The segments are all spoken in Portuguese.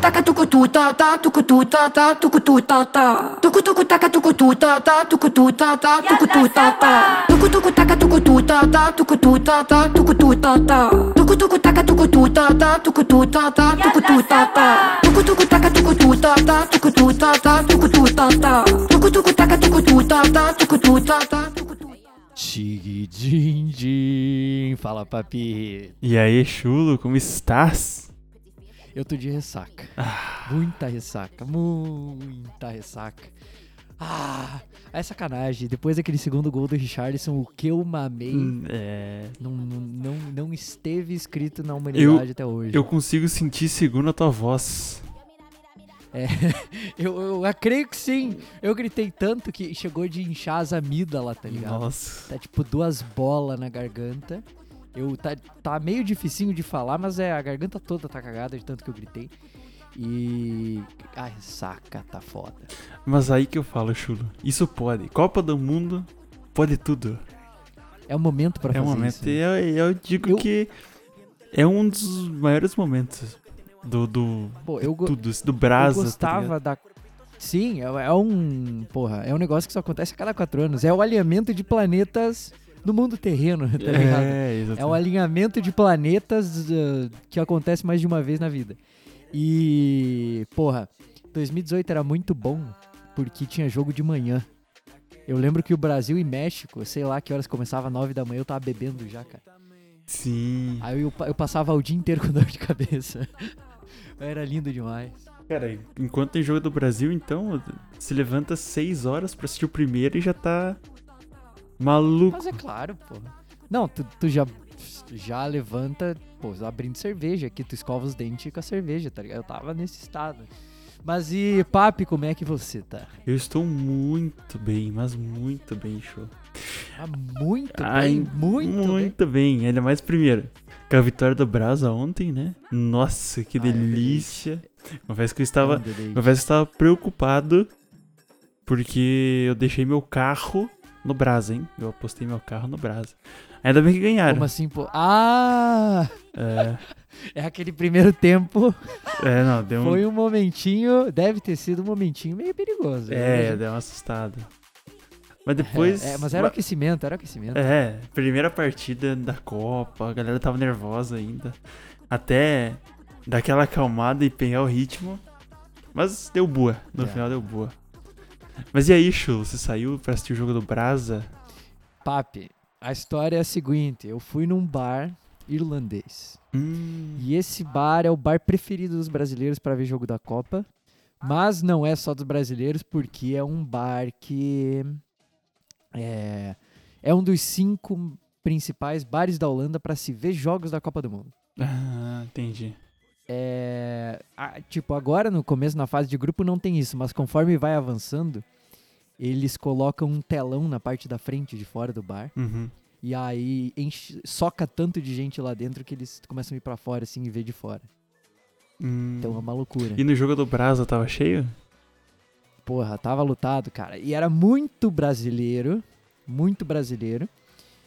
taka tukututa tu tukututa ta tukututa tu ta ta tuku tu ta ta tuku taka tuku tu ta ta tuku tu ta ta tuku ta ta taka tuku ta ta ta ta ta ta taka tuku ta ta ta ta ta ta taka tuku ta ta ta ta ta ta taka ta ta ta ta tucu tu. Tigidindim. Fala, papi. E aí, chulo, como estás? Eu tô de ressaca. Muita ressaca. Muita ressaca. Ah, é sacanagem. Depois daquele segundo gol do Richarlison, o que eu mamei Hum, É, não, não, não, não esteve escrito na humanidade até hoje. eu consigo sentir segundo a tua voz. Eu, eu, eu creio que sim. Eu gritei tanto que chegou de inchar as amígdalas, tá ligado? Nossa. Tá tipo duas bolas na garganta. Eu tá, tá meio dificinho de falar, mas é a garganta toda tá cagada de tanto que eu gritei. E. Ai, saca, tá foda. Mas aí que eu falo, chulo. Isso pode. Copa do Mundo pode tudo. É o momento pra é fazer um momento. isso. E eu, eu digo Eu- que é um dos maiores momentos do. do Pô, eu, tudo, do Brasa. eu tá gostava ligado? da. Sim, é, é um. Porra, é um negócio que só acontece a cada quatro anos. É o alinhamento de planetas no mundo terreno, tá ligado? É, É exatamente. um alinhamento de planetas uh, que acontece mais de uma vez na vida. E, porra, 2018 era muito bom porque tinha jogo de manhã. Eu lembro que o Brasil e México, sei lá que horas começava, 9 da manhã, eu tava bebendo já, cara. Sim. Aí eu, eu passava o dia inteiro com dor de cabeça. Era lindo demais. Cara, enquanto tem jogo do Brasil, então, se levanta 6 horas pra assistir o primeiro e já tá maluco. Mas é claro, porra. Não, tu, tu já, já levanta, pô, abrindo cerveja aqui, tu escova os dentes com a cerveja, tá ligado? Eu tava nesse estado. Mas e, Papi, como é que você tá? Eu estou muito bem, mas muito bem, show. Ah, muito Ai, bem, muito, bem. Muito bem. Ainda mais primeiro. Com a vitória do Brasa ontem, né? Nossa, que é delícia. Confesso que eu É estava. Confesso que eu estava preocupado. Porque eu deixei meu carro no Brasa, hein? Eu apostei meu carro no Brasa. Ainda bem que ganharam. Como assim, pô? Ah! É, É aquele primeiro tempo. é, não, deu um. Foi um momentinho. Deve ter sido um momentinho meio perigoso. É, né? deu uma assustada. Mas depois. É, é, mas era o aquecimento, era o aquecimento. É, primeira partida da Copa, a galera tava nervosa ainda. Até dar aquela acalmada e pegar o ritmo. Mas deu boa, no É. final deu boa. Mas e aí, Chu, você saiu pra assistir o jogo do Brasa? Papi, a história é a seguinte: eu fui num bar irlandês. Hum, E esse bar é o bar preferido dos brasileiros para ver jogo da Copa. Mas não é só dos brasileiros, porque é um bar que é, é um dos cinco principais bares da Holanda para se ver jogos da Copa do Mundo. ah, entendi. É, a- tipo, agora no começo, na fase de grupo, não tem isso, mas conforme vai avançando, eles colocam um telão na parte da frente, de fora do bar. Uhum. E aí enche- soca tanto de gente lá dentro que eles começam a ir pra fora, assim, e ver de fora. Hum. Então é uma loucura. E no jogo do Brasa tava cheio? Porra, tava lutado, cara. E era muito brasileiro, muito brasileiro,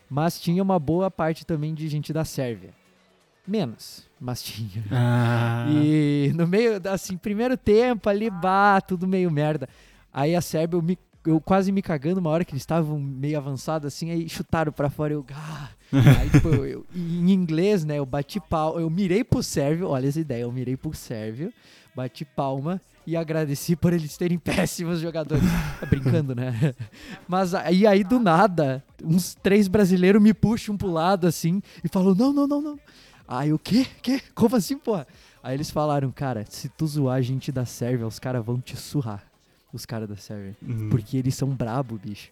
mas tinha uma boa parte também de gente da Sérvia. Menos, mas tinha. Ah. E no meio, assim, primeiro tempo ali, bah, tudo meio merda. Aí a Sérvia, eu, me- eu quase me cagando uma hora que eles estavam meio avançados assim, aí chutaram pra fora, eu, ah. Aí, tipo, eu, eu- em inglês, né, eu bati pau, eu mirei pro sérvio, olha essa ideia, eu mirei pro sérvio, bati palma e agradeci por eles terem péssimos jogadores. Tá brincando, né? Mas aí, aí do nada, uns três brasileiros me puxam pro lado assim e falam: não, não, não, não. Aí o quê? Quê? Como assim, porra? Aí eles falaram, cara, se tu zoar a gente da Sérvia, os caras vão te surrar. Os caras da Sérvia. Hum. Porque eles são brabo, bicho.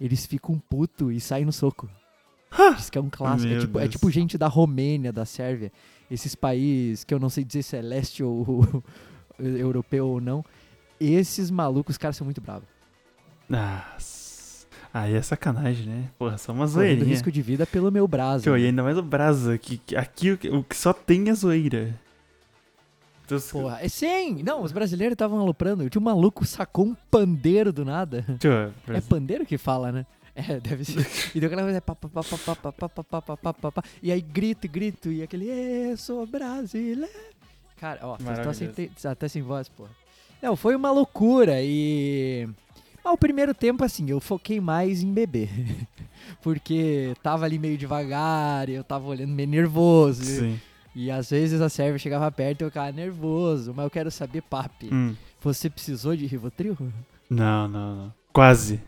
Eles ficam puto e saem no soco. Isso que é um clássico. É tipo, é tipo gente da Romênia, da Sérvia. Esses países que eu não sei dizer se é leste ou europeu ou não, esses malucos, os caras são muito bravos. Nossa. Aí é sacanagem, né? Porra, só uma zoeirinha. Correndo risco de vida pelo meu braço. Pô, e ainda mais o braço, que, aqui o que só tem é zoeira. Dos... Porra, é sim! Não, os brasileiros estavam aloprando. Tinha um maluco sacou um pandeiro do nada. Tio, é pandeiro que fala, né? É, deve ser. E deu aquela coisa, Pá, pá, pá, pá, pá, pá, pá, pá, pá, e aí grito, grito, e aquele, eu sou brasileiro. Cara, ó, vocês estão sem te- até sem voz, pô. Não, foi uma loucura. E. Mas o primeiro tempo, assim, eu foquei mais em beber. Porque tava ali meio devagar, e eu tava olhando meio nervoso. Sim. E às vezes a serva chegava perto e eu ficava nervoso. Mas eu quero saber, papi. Hum. Você precisou de Rivotril? Não, não, não. Quase.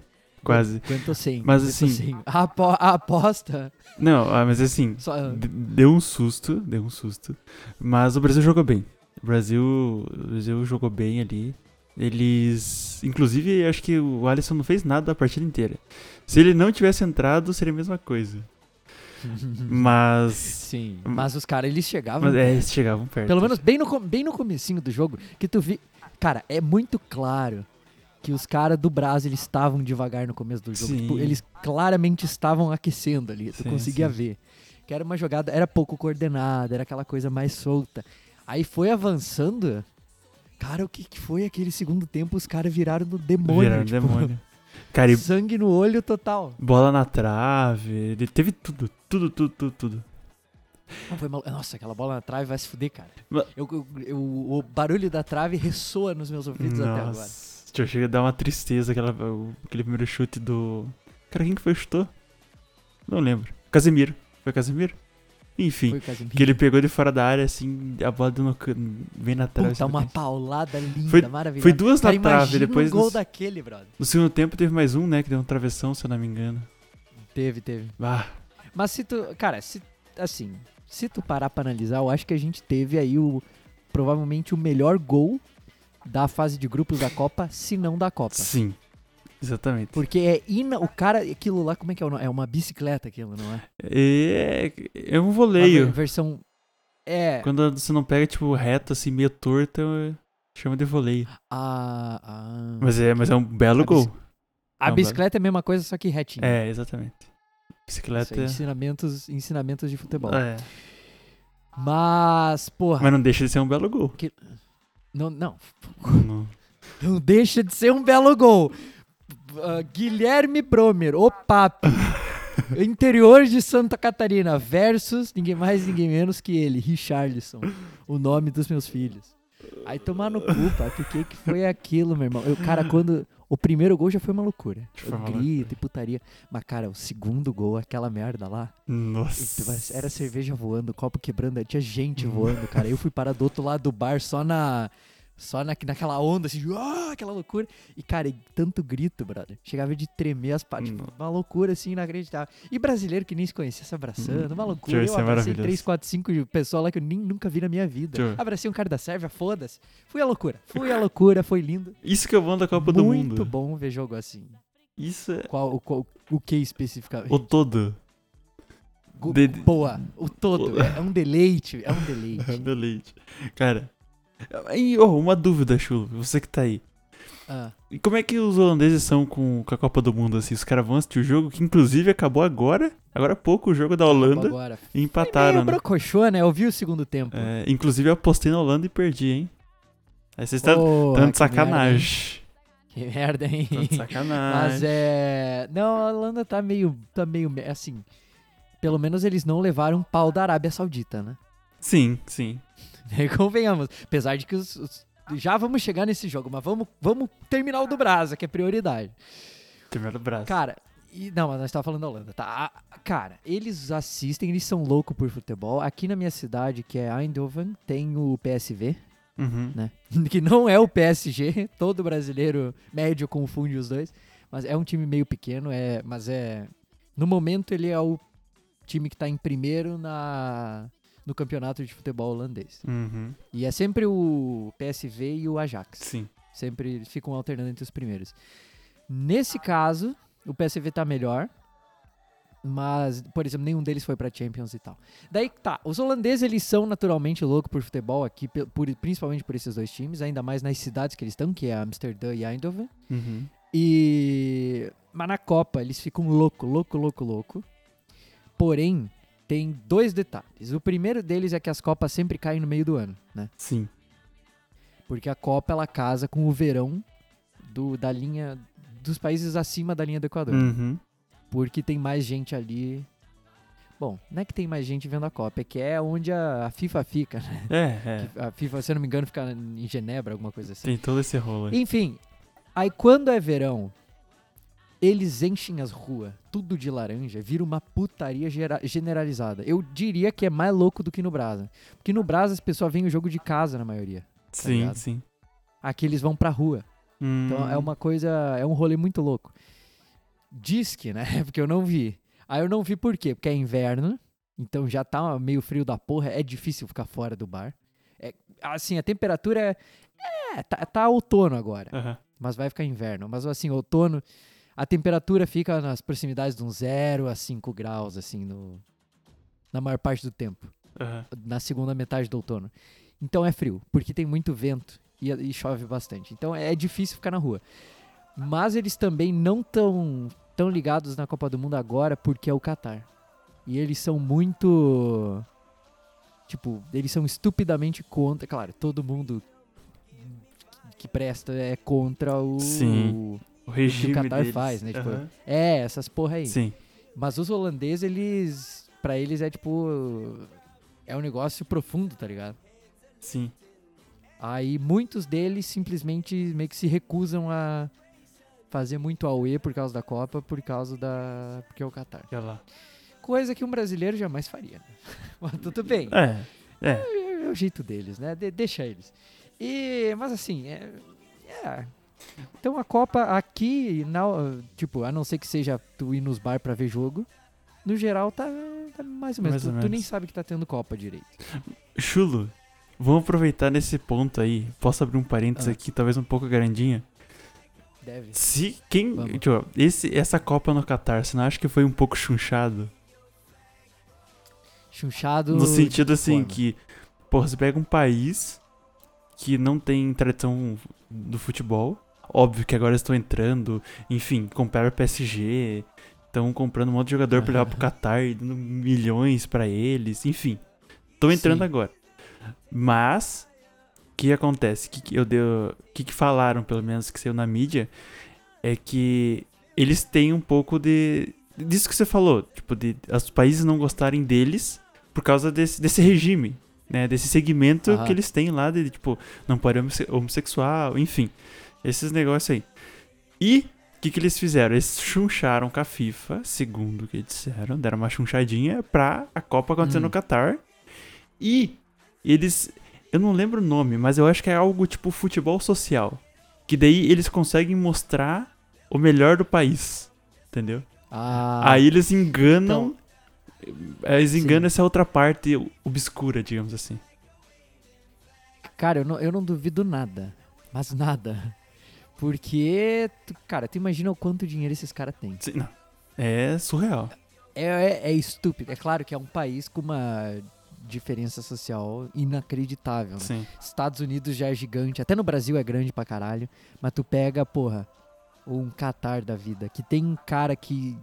Quase. Quanto. Mas assim-. A, apo- a aposta. Não, ah, mas assim, Só, d- deu um susto, deu um susto. Mas o Brasil jogou bem. O Brasil, o Brasil jogou bem ali. Eles. Inclusive, acho que o Alisson não fez nada a partida inteira. Se ele não tivesse entrado, seria a mesma coisa. Mas. Sim. Mas os caras, eles chegavam. Mas é, eles chegavam perto. Pelo menos bem no, bem no comecinho do jogo, que tu vi. Cara, é muito claro que os caras do Brasil eles estavam devagar no começo do jogo. Tipo, eles claramente estavam aquecendo ali. Tu Sim, conseguia sim. ver. Que era uma jogada, era pouco coordenada, era aquela coisa mais solta. Aí foi avançando. Cara, o que, que foi aquele segundo tempo? Os caras viraram no demônio. Viraram tipo, demônio. Cara, Sangue no olho total. bola na trave. Ele teve tudo, tudo, tudo, tudo, tudo. Não, foi mal- Nossa, aquela bola na trave vai se fuder, cara. Eu, eu- eu- o barulho da trave ressoa nos meus ouvidos até agora. Já chega a dar uma tristeza aquela, aquele primeiro chute do. Cara, quem que foi chutou? Não lembro. Casemiro. Foi Casemiro? Enfim. Foi Casemiro. Que ele pegou de fora da área, assim, a bola can- bem na trave. Puta, assim, uma canto. paulada linda, Foi- maravilhosa. Foi duas Cara, na trave, depois um gol no, daquele, brother. no segundo tempo teve mais um, né, que deu um travessão, se eu não me engano. Teve, teve. Ah, Mas se tu, cara, se, assim, se tu parar pra analisar, eu acho que a gente teve aí o, provavelmente o melhor gol da fase de grupos da Copa, se não da Copa. sim. Exatamente. Porque é ina, o cara, aquilo lá, como é que é o nome? É uma bicicleta aquilo, não é? É, é um voleio. ver- versão, é, Quando você não pega, tipo, reto, assim, meio torto, chama de voleio. a, a, Mas é, mas é um belo A bici- gol. a não, bicicleta é a mesma coisa, só que retinha. É, exatamente. Bicicleta. aí, ensinamentos, ensinamentos de futebol. É. Mas, porra, Mas não deixa de ser um belo gol. Não, não, Não. Não deixa de ser um belo gol. Ah, Guilherme Bromer, o Papi. Interior de Santa Catarina versus ninguém mais, ninguém menos que ele, Richarlison. O nome dos meus filhos. Aí tomar no cu. O que, que foi aquilo, meu irmão? Eu, cara, quando. O primeiro gol já foi uma loucura. Foi uma Grito e putaria. Mas, cara, o segundo gol, aquela merda lá. Nossa. Era cerveja voando, copo quebrando, tinha gente voando, cara. Eu fui parar do outro lado do bar só na. Só na, naquela onda, assim, de, ah, aquela loucura. E, cara, e tanto grito, brother. Chegava de tremer as. Tipo, Hum. uma loucura, assim, inacreditável. E brasileiro que nem se conhecia se abraçando, uma loucura. Tio, Eu é abracei. 3, 4, 5 pessoas lá que eu nem, nunca vi na minha vida. Abracei um cara da Sérvia, foda-se. Fui a loucura. Fui a loucura, foi lindo. Isso que é bom da Copa do Muito Mundo. bom ver jogo assim. Isso é Qual, o, qual, o que especificamente? o todo. Go- de- Boa, o todo. o- É, é um deleite, é um deleite. Deleite. Cara, e, oh, uma dúvida, Chulo. Você que tá aí. Ah. E como é que os holandeses são com, com a Copa do Mundo, assim? Os caras vão assistir o jogo, que inclusive acabou agora. Agora há pouco o jogo da Holanda. Agora. E empataram, Meio né? brocochô, né? Eu vi o segundo tempo. É, inclusive eu apostei na Holanda e perdi, hein? Aí vocês estão tão de que merda, hein? sacanagem. Que merda, hein? De sacanagem. Mas é. Não, a Holanda tá meio. Tá meio. me- Assim. Pelo menos eles não levaram um pau da Arábia Saudita, né? Sim, sim. Convenhamos. Apesar de que os. os- Já vamos chegar nesse jogo, mas vamos, vamos terminar o do Brasa, que é prioridade. Primeiro braço. Cara, e, não, mas nós tava falando da Holanda, tá? A- cara, eles assistem, eles são loucos por futebol. Aqui na minha cidade, que é Eindhoven, tem o PSV, Uhum. né? Que não é o PSG, todo brasileiro médio confunde os dois. Mas é um time meio pequeno, é, mas é. No momento ele é o time que tá em primeiro na, no campeonato de futebol holandês. Uhum. E é sempre o PSV e o Ajax. Sim. Sempre eles ficam alternando entre os primeiros. Nesse caso, o PSV tá melhor. Mas, por exemplo, nenhum deles foi pra Champions e tal. Daí tá, os holandeses eles são naturalmente loucos por futebol aqui, por- principalmente por esses dois times, ainda mais nas cidades que eles estão, que é Amsterdã e Eindhoven. Uhum. E. Mas na Copa eles ficam louco, louco, louco, louco. Porém, tem dois detalhes. O primeiro deles é que as Copas sempre caem no meio do ano, né? Sim. Porque a Copa ela casa com o verão do, da linha dos países acima da linha do Equador. Uhum. Porque tem mais gente ali. Bom, não é que tem mais gente vendo a Copa, é que é onde a a FIFA fica, né? É, é. A FIFA, se eu não me engano, fica em Genebra, alguma coisa assim. Tem todo esse rolo aí. Enfim, aí quando é verão, eles enchem as ruas, tudo de laranja, vira uma putaria generalizada. Eu diria que é mais louco do que no Brasa. Porque no Brasa as pessoas veem o jogo de casa na maioria. sim, ligado? sim. Aqui eles vão pra rua. Então Hum, é uma coisa, é um rolê muito louco. Diz que, né? Porque eu não vi. Aí eu não vi por quê? Porque é inverno, então já tá meio frio da porra, é difícil ficar fora do bar. É, assim, a temperatura é. É, tá, tá outono agora, aham, mas vai ficar inverno. Mas assim, outono, a temperatura fica nas proximidades de uns 0 a 5 graus, assim, no, na maior parte do tempo aham. na segunda metade do outono. Então é frio, porque tem muito vento e, e chove bastante. Então é difícil ficar na rua. Mas eles também não estão tão ligados na Copa do Mundo agora porque é o Catar. E eles são muito. Tipo, eles são estupidamente contra. Claro, todo mundo que presta é contra o. Sim. O regime Qatar deles. faz, né, tipo. É, essas porra aí. Sim, Mas os holandeses, eles. Pra eles é tipo. É um negócio profundo, tá ligado? sim. Aí muitos deles simplesmente meio que se recusam a fazer muito AUE por causa da Copa, por causa da. Porque é o Qatar. Olha lá. Coisa que um brasileiro jamais faria. né? Mas tudo bem. É, é. É, é o jeito deles, né? De- deixa eles. E, mas assim, é, é. Então a Copa aqui, na- tipo, a não ser que seja tu ir nos bar pra ver jogo, no geral tá, tá mais ou menos. Mais ou tu, tu nem menos. sabe que tá tendo Copa direito. Chulo, vamos aproveitar nesse ponto aí. Posso abrir um parênteses Ah. aqui, talvez um pouco grandinha. Deve. Se quem. Tipo, esse, essa Copa no Qatar, você não acha que foi um pouco chunchado? Chunchado. No sentido assim forma. que, porra, você pega um país que não tem tradição do futebol. Óbvio que agora estão entrando, enfim, compraram o PSG, estão comprando um monte de jogador pra levar pro Qatar, dando milhões pra eles, enfim. Estão entrando Sim. agora. Mas, o que acontece? O que, que eu deu, que, que falaram, pelo menos, que saiu na mídia, é que eles têm um pouco de. disso que você falou, tipo, de os países não gostarem deles por causa desse, desse regime, né? Desse segmento que eles têm lá, de tipo, não pode homosse- homossexual, enfim. Esses negócios aí. E o que, que eles fizeram? Eles chuncharam com a FIFA, segundo o que disseram, deram uma chunchadinha pra a Copa acontecer Hum. no Qatar. E eles. Eu não lembro o nome, mas eu acho que é algo tipo futebol social. Que daí eles conseguem mostrar o melhor do país. Entendeu? Ah, Aí eles enganam. eles Sim. enganam essa outra parte obscura, digamos assim. cara, eu não, eu não duvido nada. Mas nada. Porque, cara, tu imagina o quanto dinheiro esses caras têm. Sim, não. É surreal. É, é, é estúpido. É claro que é um país com uma diferença social inacreditável. Né? Sim. Estados Unidos já é gigante, até no Brasil é grande pra caralho. Mas tu pega, porra, um Qatar da vida, que tem um cara que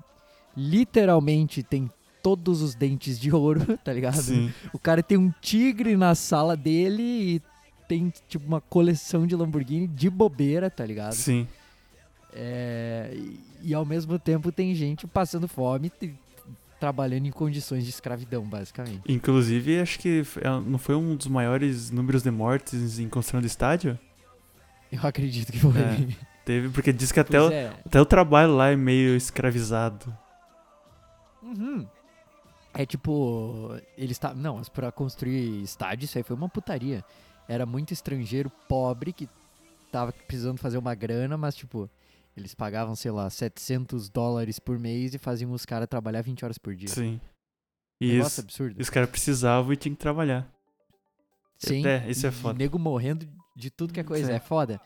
literalmente tem todos os dentes de ouro, tá ligado? Sim. O cara tem um tigre na sala dele e tem, tipo, uma coleção de Lamborghini de bobeira, tá ligado? Sim. É, e, e ao mesmo tempo tem gente passando fome e trabalhando em condições de escravidão, basicamente. Inclusive, acho que é- não foi um dos maiores números de mortes em construção de estádio? Eu acredito que foi. É, Teve, porque diz que até o, é. até o trabalho lá é meio escravizado. Uhum. É tipo, eles tá, não, mas pra construir estádio isso aí foi uma putaria. Era muito estrangeiro pobre que tava precisando fazer uma grana, mas tipo, eles pagavam, sei lá, 700 dólares por mês e faziam os caras trabalhar 20 horas por dia. Sim. E Negócio isso, absurdo. os caras precisavam e tinham que trabalhar. Sim. É, isso é e foda. nego morrendo de tudo que é coisa. Sim. É foda.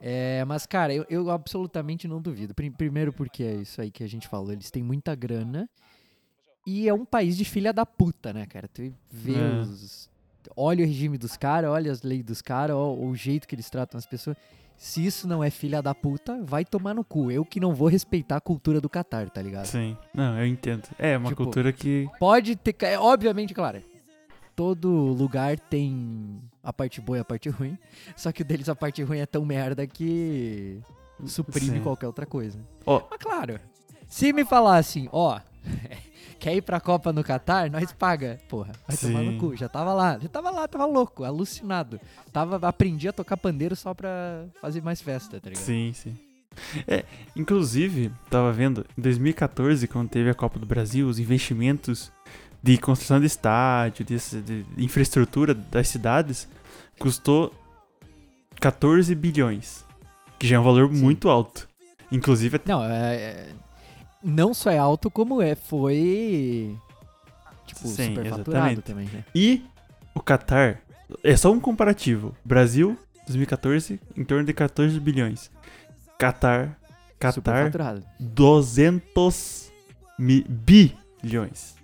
É, mas, cara, eu, eu absolutamente não duvido. Prim- Primeiro porque é isso aí que a gente falou. Eles têm muita grana. E é um país de filha da puta, né, cara? Tu vê É. os... Olha o regime dos caras, olha as leis dos caras, o jeito que eles tratam as pessoas. Se isso não é filha da puta, vai tomar no cu. Eu que não vou respeitar a cultura do Catar, tá ligado? Sim. Não, eu entendo. É uma Tipo, cultura que. Pode ter. É, obviamente, claro. Todo lugar tem a parte boa e a parte ruim. Só que o deles a parte ruim é tão merda que suprime Sim. qualquer outra coisa. Ó. Mas claro, Se me falar assim, ó, quer ir pra Copa no Catar? Nós paga. Porra, vai tomar no Sim. cu. Já tava lá, já tava lá, tava louco, alucinado. Tava, aprendi a tocar pandeiro só pra fazer mais festa, tá ligado? Sim, sim. É, inclusive, tava vendo, em 2014, quando teve a Copa do Brasil, os investimentos de construção de estádio, de, de infraestrutura das cidades, custou 14 bilhões. Que já é um valor Sim. muito alto. Inclusive, Não, é, é- não só é alto, como é, foi. Tipo, Sim, superfaturado exatamente. também, né? E o Qatar, é só um comparativo. Brasil, 2014, em torno de 14 bilhões. Qatar, Qatar, Superfaturado. 200 mi- bilhões.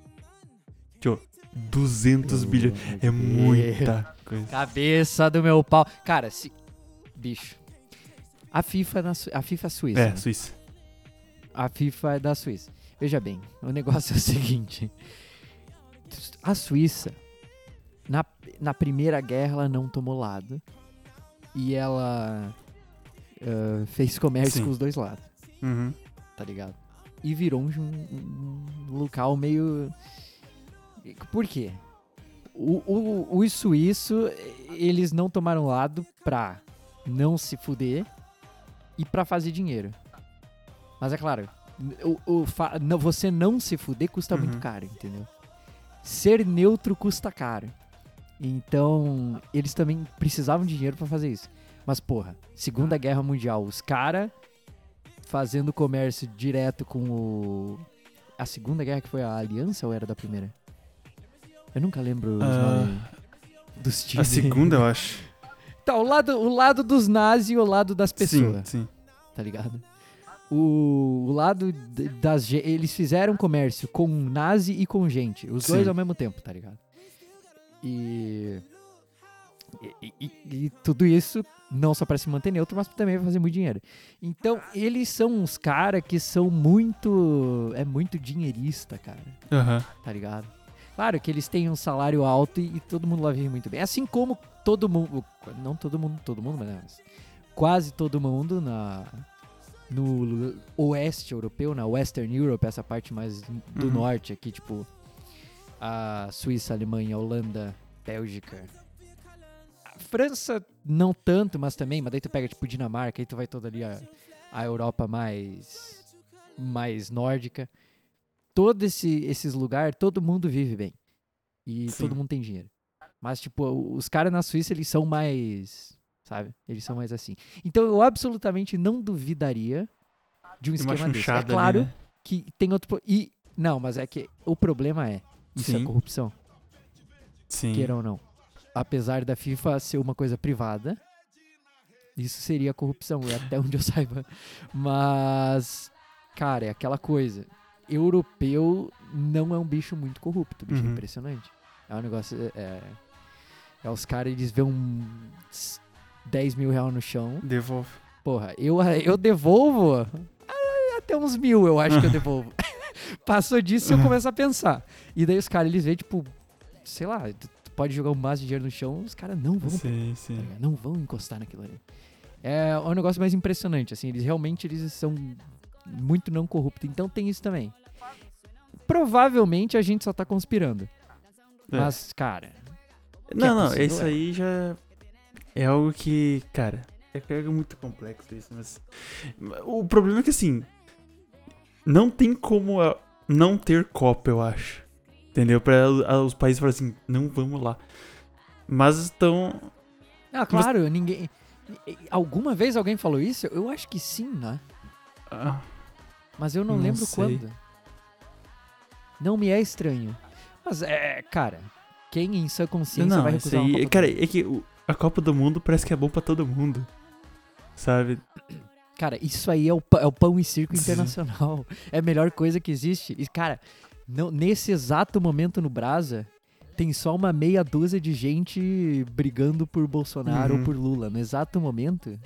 Tio, 200 bilhões. É muita coisa. Cabeça do meu pau. Cara, se. Bicho. A FIFA, na a FIFA suíça. É, né? Suíça. A FIFA é da Suíça. Veja bem, o negócio é o seguinte. A Suíça, na, na primeira guerra, ela não tomou lado. E ela ah, fez comércio Sim. com os dois lados, Uhum. tá ligado? E virou um, um- um local meio. Por quê? O, o, os suíços, eles não tomaram lado pra não se fuder e pra fazer dinheiro. Mas é claro, o, o não- você não se fuder custa muito Uhum. caro, entendeu? Ser neutro custa caro. Então, eles também precisavam de dinheiro pra fazer isso. Mas, porra, Segunda Guerra Mundial, os caras fazendo comércio direto com o. A Segunda Guerra que foi a Aliança ou era da primeira? Eu nunca lembro os Ah, nomes dos A times. segunda, eu acho. Tá, o lado, o lado dos nazis e o lado das pessoas Sim, sim. tá ligado? O, o lado das. Eles fizeram comércio com nazi e com gente. Os dois Sim. ao mesmo tempo, tá ligado? E. E, e- e tudo isso não só pra se manter neutro, mas também pra fazer muito dinheiro. Então, eles são uns caras que são muito. É muito dinheirista, cara Aham. tá ligado? Claro que eles têm um salário alto e, e todo mundo lá vive muito bem. Assim como todo mundo, não todo mundo, todo mundo, mas quase todo mundo na no oeste europeu, na Western Europe, essa parte mais do Uhum. norte aqui, tipo a Suíça, Alemanha, Holanda, Bélgica. A França não tanto, mas também, mas daí tu pega tipo Dinamarca, aí tu vai toda ali a, a Europa mais mais nórdica todo esse, esses lugares, todo mundo vive bem. E Sim. todo mundo tem dinheiro. Mas, tipo, os caras na Suíça, eles são mais. Sabe? Eles são mais assim. Então, eu absolutamente não duvidaria de um Tem esquema desse. É claro ali, né? que tem outro. E. Não, mas é que o problema é. Isso é Sim. corrupção, Sim. queira ou não. Apesar da FIFA ser uma coisa privada, isso seria corrupção, é até onde eu saiba. Mas, cara, é aquela coisa. Europeu não é um bicho muito corrupto, bicho, é Uhum. impressionante. É um negócio. É, é os caras, eles vêem um 10 mil reais no chão. Devolve. Porra, eu, eu devolvo ah, até uns mil, eu acho que eu devolvo. Passou disso eu começo a pensar. E daí os caras, eles veem, tipo, sei lá, pode jogar um maço de dinheiro no chão, os caras não vão Sim, tá sim. ligado? Não vão encostar naquilo ali. É um negócio mais impressionante, assim, eles realmente eles são muito não corruptos. Então tem isso também. Provavelmente a gente só tá conspirando. É. Mas, cara, Não, não, possível, isso é. aí já é algo que, cara, é que é muito complexo isso, mas o problema é que assim, não tem como não ter Copa, eu acho. Entendeu? Pra ah, os países falarem assim, não vamos lá. Mas estão. ah, claro, ninguém. Alguma vez alguém falou isso? Eu acho que sim, né? ah, Mas eu não, Não lembro sei. quando. Não me é estranho. Mas é, cara, quem em sua consciência não, vai recusar aí. Cara, é que o- a Copa do Mundo parece que é bom pra todo mundo. Sabe? Cara, isso aí é o, é o pão e circo internacional. É a melhor coisa que existe. E, cara, não- nesse exato momento no Brasa, tem só uma meia dúzia de gente brigando por Bolsonaro Uhum. ou por Lula. No exato momento, o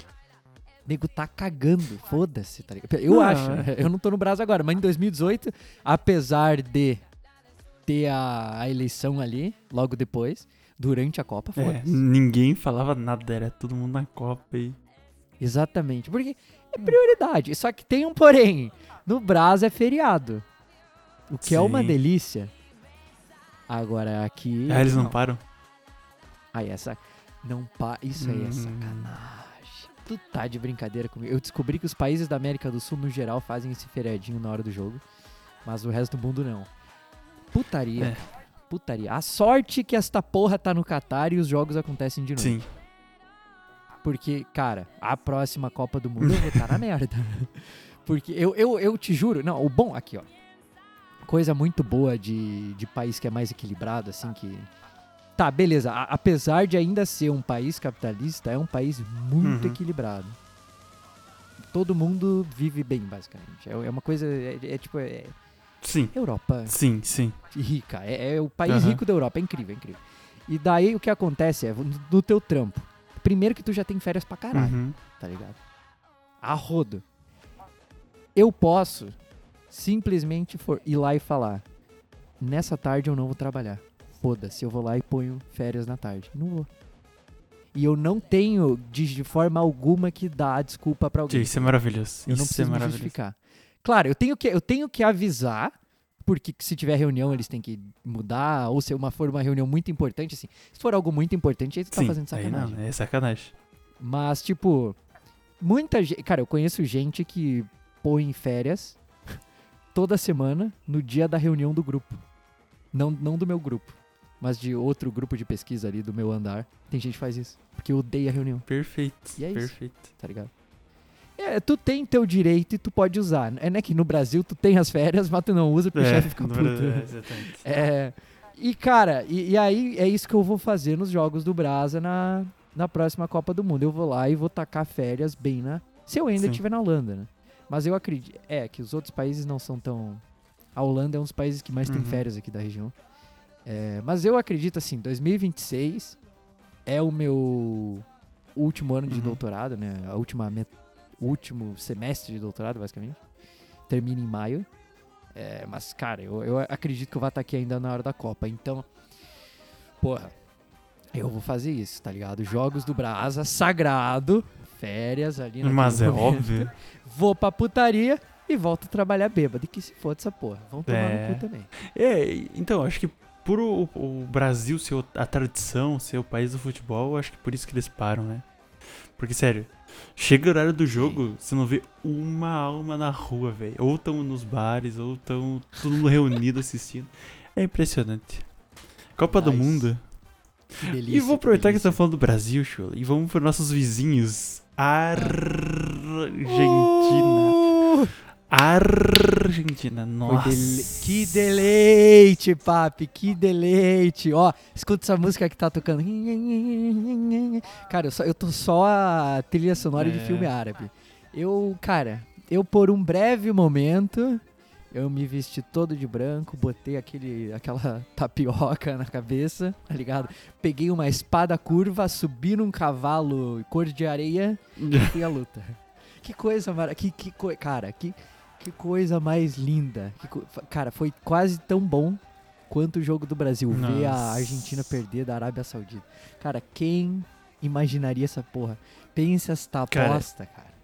nego tá cagando. Foda-se, tá ligado? Eu Não, acho. é. Eu não tô no Brasa agora, mas em 2018, apesar de ter a, a eleição ali, logo depois, durante a Copa, É, foda-se. ninguém falava nada, era todo mundo na Copa e. Exatamente. Porque é prioridade. Só que tem um porém. No Brás é feriado. O que é uma Sim. delícia. Agora aqui. Ah, eles não param? Aí essa. Não pa... Isso aí é Hum. sacanagem. Tu tá de brincadeira comigo. Eu descobri que os países da América do Sul, no geral, fazem esse feriadinho na hora do jogo. Mas o resto do mundo não. Putaria. É. Putaria. A sorte que esta porra tá no Catar e os jogos acontecem de novo. Sim. Porque, cara, a próxima Copa do Mundo eu vou estar na merda. Porque eu, eu, eu te juro, não, o bom aqui, ó. Coisa muito boa de, de país que é mais equilibrado, assim, que. Tá, beleza. a- apesar de ainda ser um país capitalista, é um país muito Uhum. equilibrado. Todo mundo vive bem, basicamente. É, é uma coisa. É, é tipo. É, Sim. Europa Sim, sim. rica. É, é o país Aham. rico da Europa. É incrível, é incrível. E daí o que acontece é, no, teu trampo. Primeiro que tu já tem férias pra caralho Uhum. tá ligado? A rodo. Eu posso simplesmente for ir lá e falar: nessa tarde eu não vou trabalhar. Foda-se, eu vou lá e ponho férias na tarde. Não vou. E eu não tenho de, de forma alguma que dar desculpa pra alguém. Isso é maravilhoso. Eu não Isso é preciso me maravilhoso. justificar. Claro, eu tenho que, eu tenho que avisar, porque se tiver reunião eles têm que mudar, ou se uma for uma reunião muito importante, assim. Se for algo muito importante, aí tu tá Sim, fazendo aí sacanagem. não, é sacanagem. Mas, tipo, muita gente. Cara, eu conheço gente que põe férias toda semana no dia da reunião do grupo. Não, não do meu grupo, mas de outro grupo de pesquisa ali do meu andar. Tem gente que faz isso. Porque odeia a reunião, Perfeito. E é isso. Perfeito. tá ligado? É, tu tem teu direito e tu pode usar. É né, que no Brasil tu tem as férias, mas tu não usa porque o chefe fica puto. É. É, e, cara, e, e aí é isso que eu vou fazer nos jogos do Brasa na, na próxima Copa do Mundo. Eu vou lá e vou tacar férias bem na. Se eu ainda estiver na Holanda, né? Mas eu acredito. É, que os outros países não são tão. A Holanda é um dos países que mais tem Uhum. férias aqui da região. É, mas eu acredito assim, 2026 é o meu último ano de Uhum. doutorado, né? A última met... último semestre de doutorado, basicamente. Termina em maio. É, mas, cara, eu, eu acredito que eu vou estar aqui ainda na hora da Copa. Então, porra, eu vou fazer isso, tá ligado? Jogos do Brasa, sagrado, férias ali naquele Mas é momento. óbvio. Vou pra putaria e volto a trabalhar bêbado. E que se foda essa porra. Vão tomar É. no cu também. É, então, acho que por o, o Brasil ser a tradição, ser o país do futebol, acho que por isso que eles param, né? Porque, sério, chega o horário do jogo, você não vê uma alma na rua, velho. Ou tão nos bares, ou tão todo mundo reunido assistindo. É impressionante. Copa do. Mundo. Que delícia. E vou aproveitar que delícia. estamos falando do Brasil, show, e vamos para nossos vizinhos. Argentina. Argentina, nossa. dele- Que deleite, papi, que deleite. Ó, escuta essa música que tá tocando. Cara, eu, só, eu tô só a trilha sonora de É. filme árabe. Eu, cara, eu por um breve momento, eu me vesti todo de branco, botei aquele, aquela tapioca na cabeça, tá ligado? Peguei uma espada curva, subi num cavalo cor de areia e fui à luta. Que coisa mara... que, que coi- Cara, que, que coisa mais linda. Co- Cara, foi quase tão bom quanto o jogo do Brasil. Ver a Nossa. Argentina perder da Arábia Saudita. Cara, quem imaginaria essa porra? Pensa esta Cara. aposta, cara.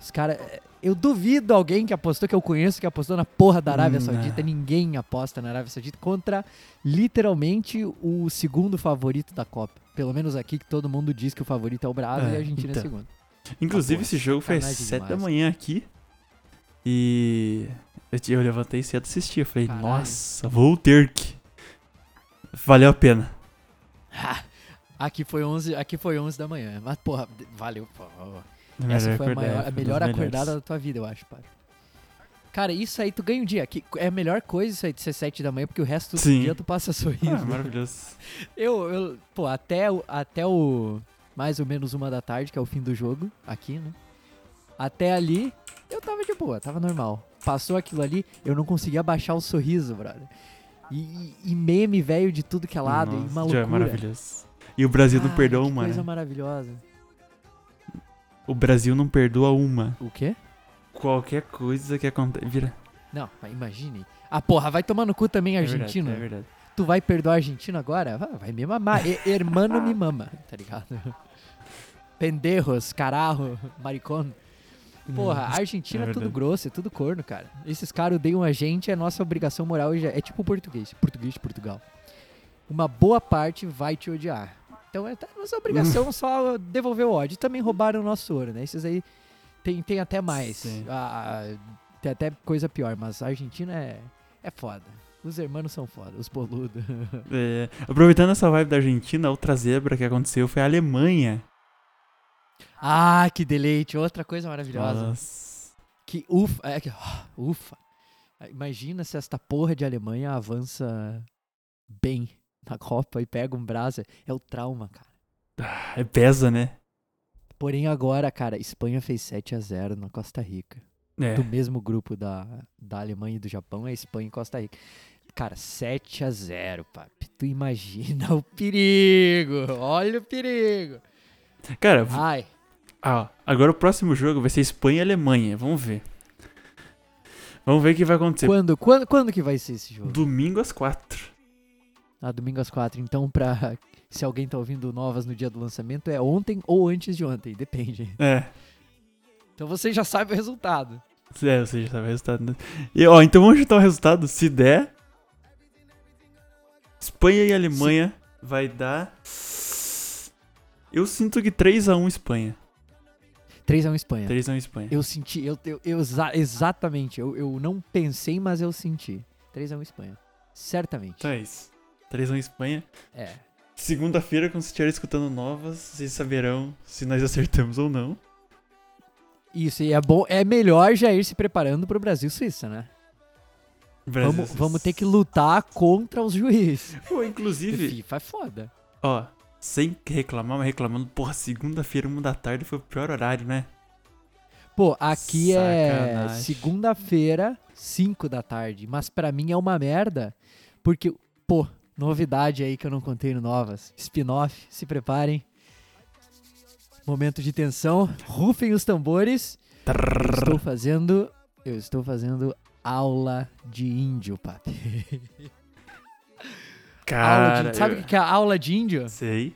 Os caras. Eu duvido alguém que apostou, que eu conheço, que apostou na porra da Arábia Não. Saudita. Ninguém aposta na Arábia Saudita contra literalmente o segundo favorito da Copa. Pelo menos aqui que todo mundo diz que o favorito é o Brasil É, e a Argentina é então. segundo. Inclusive, pô, esse jogo foi às sacanagem 7 da manhã aqui. E eu, eu levantei cedo e assisti. Eu falei, Caralho. nossa, vou ter que. Valeu a pena. Aqui foi 11, aqui foi 11 da manhã, mas porra, valeu. Essa foi a, maior- a melhor acordada da tua vida, eu acho, pai. Cara, isso aí tu ganha um dia. Que é a melhor coisa isso aí de ser 7 da manhã, porque o resto do Sim. dia tu passa sorrindo. Ah, maravilhoso. eu, eu, pô, até, até o mais ou menos uma da tarde, que é o fim do jogo, aqui, né? Até ali, eu tava de boa, tava normal. Passou aquilo ali, eu não conseguia baixar o sorriso, brother. E, e- e meme velho de tudo que é lado, e Nossa, uma já é loucura. maravilhoso. E o Brasil não Cara, perdoa uma, coisa né? maravilhosa. O Brasil não perdoa uma. O quê? Qualquer coisa que acontece. Vira. Não, mas imagine. Ah, porra, vai tomar no cu também É verdade, argentino. É verdade. Tu vai perdoar a Argentina agora? Ah, vai me mamar. E, hermano me mama, tá ligado? Pendejos, carajo, maricón. Porra, a Argentina É é tudo grosso, é tudo corno, cara. Esses caras odeiam a gente, é nossa obrigação moral. já- É tipo o português. Português de Portugal. Uma boa parte vai te odiar. Então é tá- nossa obrigação só devolver o ódio. Também roubaram o nosso ouro, né? Esses aí tem, tem até mais. Ah, tem até coisa pior, mas a Argentina é, é foda. Os hermanos são foda, os boludos. É, aproveitando essa vibe da Argentina, outra zebra que aconteceu foi a Alemanha. Ah, que deleite. Outra coisa maravilhosa. Nossa. Que ufa, é que, ah, ufa. Imagina se esta porra de Alemanha avança bem na Copa e pega um brasa. É o trauma, cara. É pesa, né? Porém, agora, cara, Espanha fez 7 a 0 na Costa Rica. É. Do mesmo grupo da, da Alemanha e do Japão, é Espanha e Costa Rica. Cara, 7 a 0 papi. Tu imagina o perigo. Olha o perigo. Cara, Ai, ah, agora o próximo jogo vai ser Espanha e Alemanha. Vamos ver. Vamos ver o que vai acontecer. quando, quando, quando que vai ser esse jogo? Domingo às quatro. Ah, domingo às quatro. Então, pra. Se alguém tá ouvindo novas no dia do lançamento, é ontem ou antes de ontem, depende. É. Então você já sabe o resultado. É, você já sabe o resultado. Né? E, ó, então vamos chutar o resultado. Se der. Espanha e Alemanha vai dar. Eu sinto que 3x1 Espanha. 3x1 Espanha. 3x1 Espanha. Eu senti, eu, eu, eu exa- exatamente. Eu, eu não pensei, mas eu senti. 3x1 Espanha. Certamente. Então é isso. 3x1 Espanha. É. Segunda-feira, quando você estiver escutando novas, vocês saberão se nós acertamos ou não. Isso, e é bom, é melhor já ir se preparando pro Brasil Suíça, né? Brasil- Vamos, vamos ter que lutar contra os juízes. Pô, inclusive, FIFA é foda. ó, sem reclamar, mas reclamando, porra, segunda-feira, uma da tarde foi o pior horário, né? Pô, aqui é Sacanagem. segunda-feira, 5 da tarde. Mas pra mim é uma merda. Porque, pô, novidade aí que eu não contei no Novas. Spin-off, se preparem. Momento de tensão. Rufem os tambores. Eu estou fazendo. Eu estou fazendo aula de índio, papi. aula Cara, de, sabe o eu- que é aula de índio? Sei.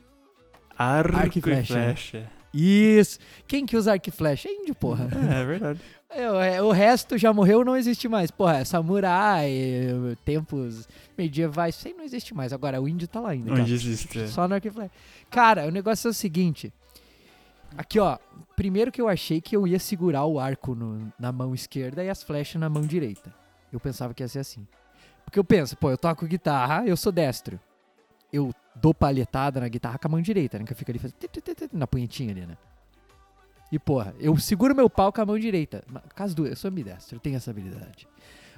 Arco, Arco e flecha. flecha. Isso. Quem que usa arco e flecha? É índio, porra. É, é verdade. É, o- resto já morreu, não existe mais. Porra, é samurai, tempos medievais, isso aí não existe mais. Agora, o índio tá lá ainda. Onde cara. existe. é. Só no arco e flecha. Cara, o negócio é o seguinte. Aqui, ó. Primeiro que eu achei que eu ia segurar o arco no- na mão esquerda e as flechas na mão direita. Eu pensava que ia ser assim. Porque eu penso, pô, eu toco guitarra, eu sou destro. Eu dou palhetada na guitarra com a mão direita, né? Que eu fico ali fazendo na punhetinha ali, né? E, porra, eu seguro meu pau com a mão direita. Caso duas, eu sou ambidestro, eu tenho essa habilidade.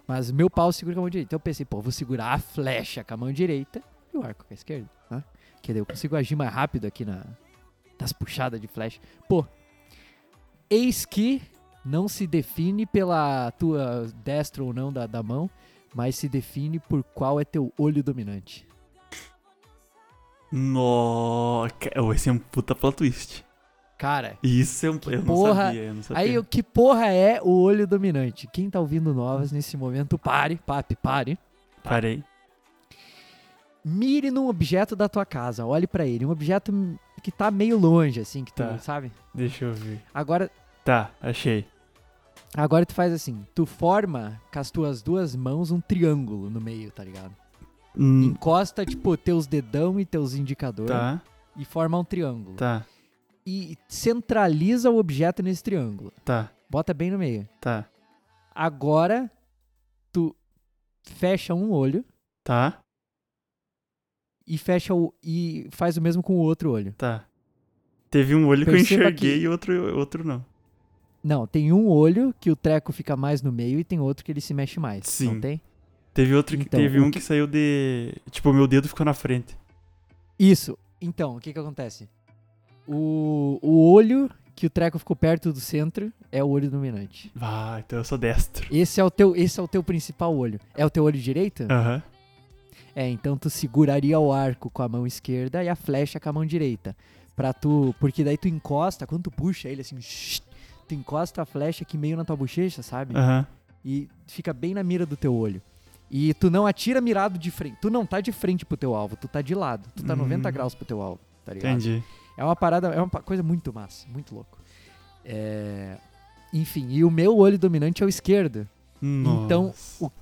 Mas meu pau eu seguro com a mão direita. Então eu pensei, pô, vou segurar a flecha com a mão direita e o arco com a esquerda, né? Que daí eu consigo agir mais rápido aqui na, nas puxadas de flecha. Pô, eis que não se define pela tua destra ou não da, da mão, mas se define por qual é teu olho dominante. Nossa, esse é um puta plot twist. Cara, Isso é um. Eu não porra. sabia, eu não sabia. aí o que porra é o olho dominante? Quem tá ouvindo novas nesse momento, pare, papi, pare. Parei. Mire num objeto da tua casa, olhe pra ele, um objeto que tá meio longe, assim, que tu, Tá. sabe? Deixa eu ver. Agora, Tá, achei. Agora tu faz assim, tu forma com as tuas duas mãos um triângulo no meio, tá ligado? Hum, Encosta, tipo, teus dedão e teus indicadores tá, e forma um triângulo. tá, E centraliza o objeto nesse triângulo. tá, Bota bem no meio. tá, Agora, tu fecha um olho tá, e fecha o e faz o mesmo com o outro olho. tá. Teve um olho que eu Perceba enxerguei que- e outro, outro não. Não, tem um olho que o treco fica mais no meio e tem outro que ele se mexe mais. Sim. Não tem? Teve outro que Então, teve um que- que saiu de. Tipo, o meu dedo ficou na frente. Isso. Então, o que que acontece? O, o olho que o treco ficou perto do centro é o olho dominante. Ah, então eu sou destro. Esse é o teu, esse é o teu principal olho. É o teu olho direito? Aham. É, então tu seguraria o arco com a mão esquerda e a flecha com a mão direita. Pra tu. Porque daí tu encosta, quando tu puxa ele assim, tu encosta a flecha aqui meio na tua bochecha, sabe? Aham. E fica bem na mira do teu olho. E tu não atira mirado de frente. Tu não tá de frente pro teu alvo, tu tá de lado. Tu tá Hum. 90 graus pro teu alvo, tá ligado? Entendi. É uma parada, é uma coisa muito massa, muito louco. É, Enfim, e o meu olho dominante é o esquerdo. Então, Nossa. o-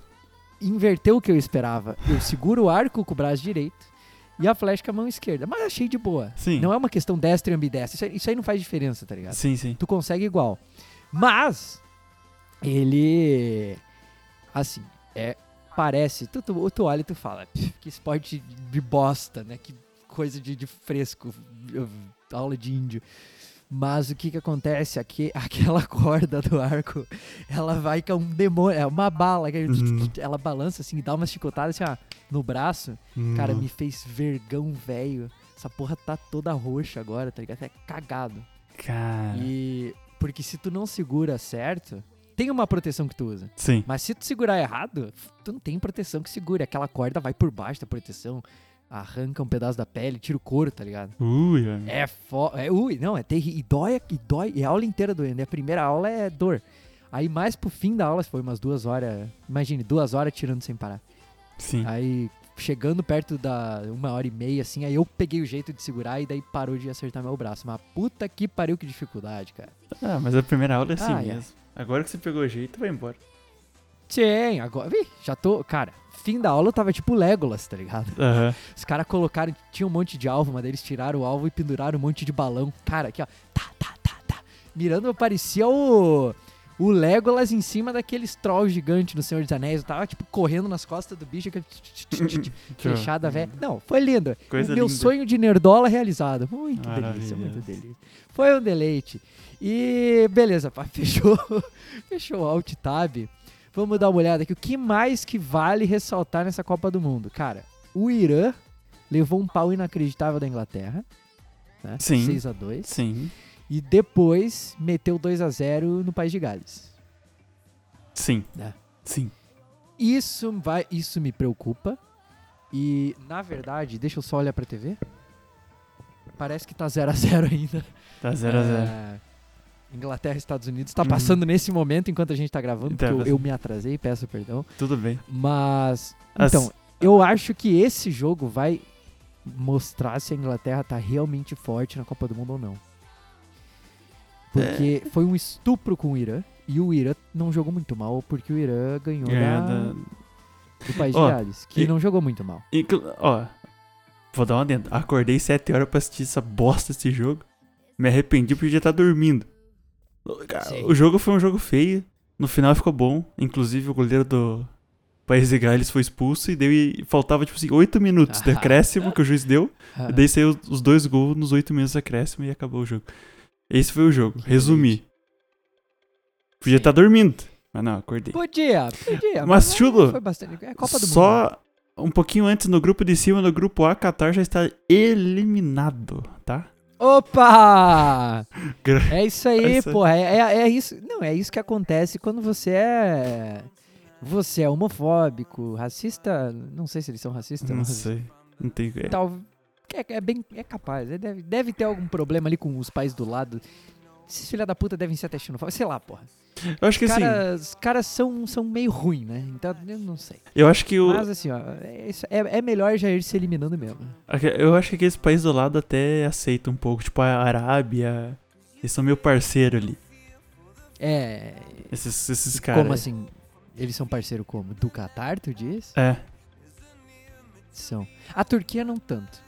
Inverteu o que eu esperava. Eu seguro o arco com o braço direito e a flecha com a mão esquerda. Mas achei de boa. Sim. Não é uma questão destra e ambidestra. Isso aí, isso aí não faz diferença, tá ligado? Sim, sim. Tu consegue igual. Mas, ele. Assim, é. Parece. Tu, tu, tu olha e tu fala, "Pff, que esporte de bosta, né? Que coisa de, de fresco. Aula de índio. Mas o que que acontece? Aqui, aquela corda do arco, ela vai que é um demônio, é uma bala. que Uhum. Ela balança assim, dá uma chicotada assim, ó, no braço. Cara, Hum. me fez vergão velho. Essa porra tá toda roxa agora, tá ligado? É cagado. Cara. E. Porque se tu não segura certo, tem uma proteção que tu usa. Sim. Mas se tu segurar errado, tu não tem proteção que segure. Aquela corda vai por baixo da proteção, arranca um pedaço da pele, tira o couro, tá ligado? Ui. É fo... É, ui, não, é terrível. E dói, e dói. E a aula inteira doendo. E a primeira aula é dor. Aí mais pro fim da aula, foi umas duas horas. Imagine, duas horas tirando sem parar. Sim. Aí chegando perto da uma hora e meia, assim, aí eu peguei o jeito de segurar e daí parou de acertar meu braço. Mas puta que pariu, que dificuldade, cara. Ah, mas a primeira aula é assim ai. mesmo. Agora que você pegou o jeito, vai embora. Sim, agora. Vi, já tô. Cara, fim da aula eu tava tipo Legolas, tá ligado? Aham. Os caras colocaram. Tinha um monte de alvo, mas eles tiraram o alvo e penduraram um monte de balão. Cara, aqui ó. Tá, tá, tá, tá. Mirando, eu parecia o. O Legolas em cima daqueles trolls gigantes no Senhor dos Anéis. Eu tava, tipo, correndo nas costas do bicho. Fechada, velho. Não, foi lindo. Coisa o meu linda. sonho de nerdola realizado. Muito delícia, Maravilhoso. muito delícia. Foi um deleite. E beleza, pá, fechou, fechou o Alt Tab. Vamos dar uma olhada aqui. O que mais que vale ressaltar nessa Copa do Mundo? Cara, o Irã levou um pau inacreditável da Inglaterra. Né? Sim. 6 a 2 Sim. E depois meteu 2 a 0 no País de Gales. Sim. É. Sim. Isso, vai, isso me preocupa. E, na verdade, deixa eu só olhar pra TV. Parece que tá 0 a 0 ainda. Tá 0 a 0 É, Inglaterra e Estados Unidos. Tá Uhum. passando nesse momento enquanto a gente tá gravando, Tá porque eu, eu me atrasei, peço perdão. Tudo bem. Mas. As- Então, eu acho que esse jogo vai mostrar se a Inglaterra tá realmente forte na Copa do Mundo ou não. Porque foi um estupro com o Irã. E o Irã não jogou muito mal, porque o Irã ganhou É, da- da- do País Ó, de Gales, que e- não jogou muito mal. Ó, vou dar uma dentro. Acordei 7 horas pra assistir essa bosta desse jogo. Me arrependi porque já tá dormindo. Sim. O jogo foi um jogo feio. No final ficou bom. Inclusive o goleiro do País de Gales foi expulso e deu, e faltava tipo assim 8 minutos de Ah. acréscimo que o juiz deu. E daí saiu os dois gols nos 8 minutos de acréscimo e acabou o jogo. Esse foi o jogo. Resumi. Podia estar dormindo. Mas não, acordei. Podia, podia. Mas, Chulo, foi bastante. É do Mundo. Só um pouquinho antes no grupo de cima, no grupo A, Qatar já está eliminado, tá? Opa! É isso aí, aí. porra. É, é, é isso. Não, é isso que acontece quando você é. Você é homofóbico, racista. Não sei se eles são racistas. Não mas sei. Não tem. É. Tal, é, é bem. É capaz. é, Deve, deve ter algum problema ali com os pais do lado. Esses filha da puta devem ser até xenofóbicos. Sei lá, porra. Eu acho que Os assim. caras, os caras são, são meio ruins, né? Então, eu não sei. Eu acho que o. Mas assim, ó. É, é, é melhor já ir se eliminando mesmo. Eu acho que aqueles países do lado até aceitam um pouco. Tipo a Arábia. Eles são meu parceiro ali. É. Esses, esses caras. Como assim? Eles são parceiro como? Do Qatar, tu diz? É. São. A Turquia não tanto.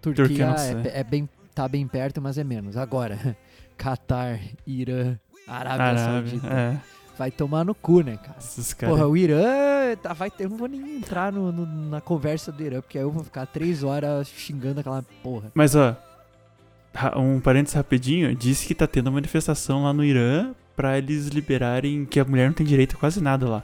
Turquia, Turquia não é, é bem, tá bem perto, mas é menos. Agora, Qatar, Irã, Arábia, Arábia. Saudita. É. Vai tomar no cu, né, cara? Esses caras. Porra, o Irã tá, vai. Eu não vou nem entrar no- no- na conversa do Irã, porque aí eu vou ficar três horas xingando aquela porra. Mas ó. Um parênteses rapidinho. Disse que tá tendo uma manifestação lá no Irã pra eles liberarem que a mulher não tem direito a quase nada lá.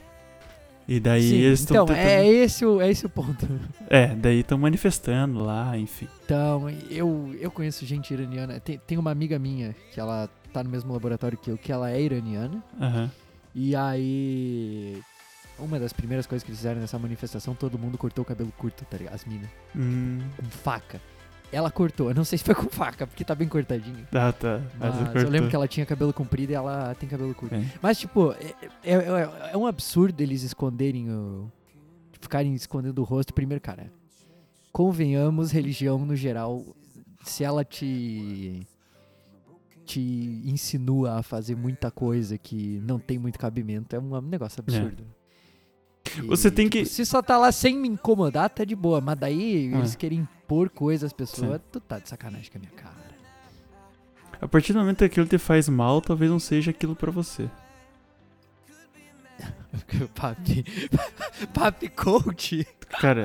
E daí Sim, eles estão então, é, esse o, é esse o ponto. É, daí estão manifestando lá, enfim. Então, eu, eu conheço gente iraniana. Tem, tem uma amiga minha que ela tá no mesmo laboratório que eu, que ela é iraniana. Aham. E aí. Uma das primeiras coisas que eles fizeram nessa manifestação, todo mundo cortou o cabelo curto, tá ligado? As minas. Hum, Com faca. Ela cortou. Eu não sei se foi com faca, porque tá bem cortadinho. tá, tá. Mas, Mas eu lembro que ela tinha cabelo comprido e ela tem cabelo curto. É. Mas, tipo, é, é- é- é um absurdo eles esconderem o. Ficarem escondendo o rosto. Primeiro, cara. Convenhamos, religião no geral, se ela te. te insinua a fazer muita coisa que não tem muito cabimento é um negócio absurdo. E, Você tem tipo, que- Se só tá lá sem me incomodar, tá de boa. Mas daí Ah. eles querem impor coisas às pessoas. Sim. Tu tá de sacanagem com a minha cara. A partir do momento que aquilo te faz mal, talvez não seja aquilo pra você. Papi. Papi coach. Cara.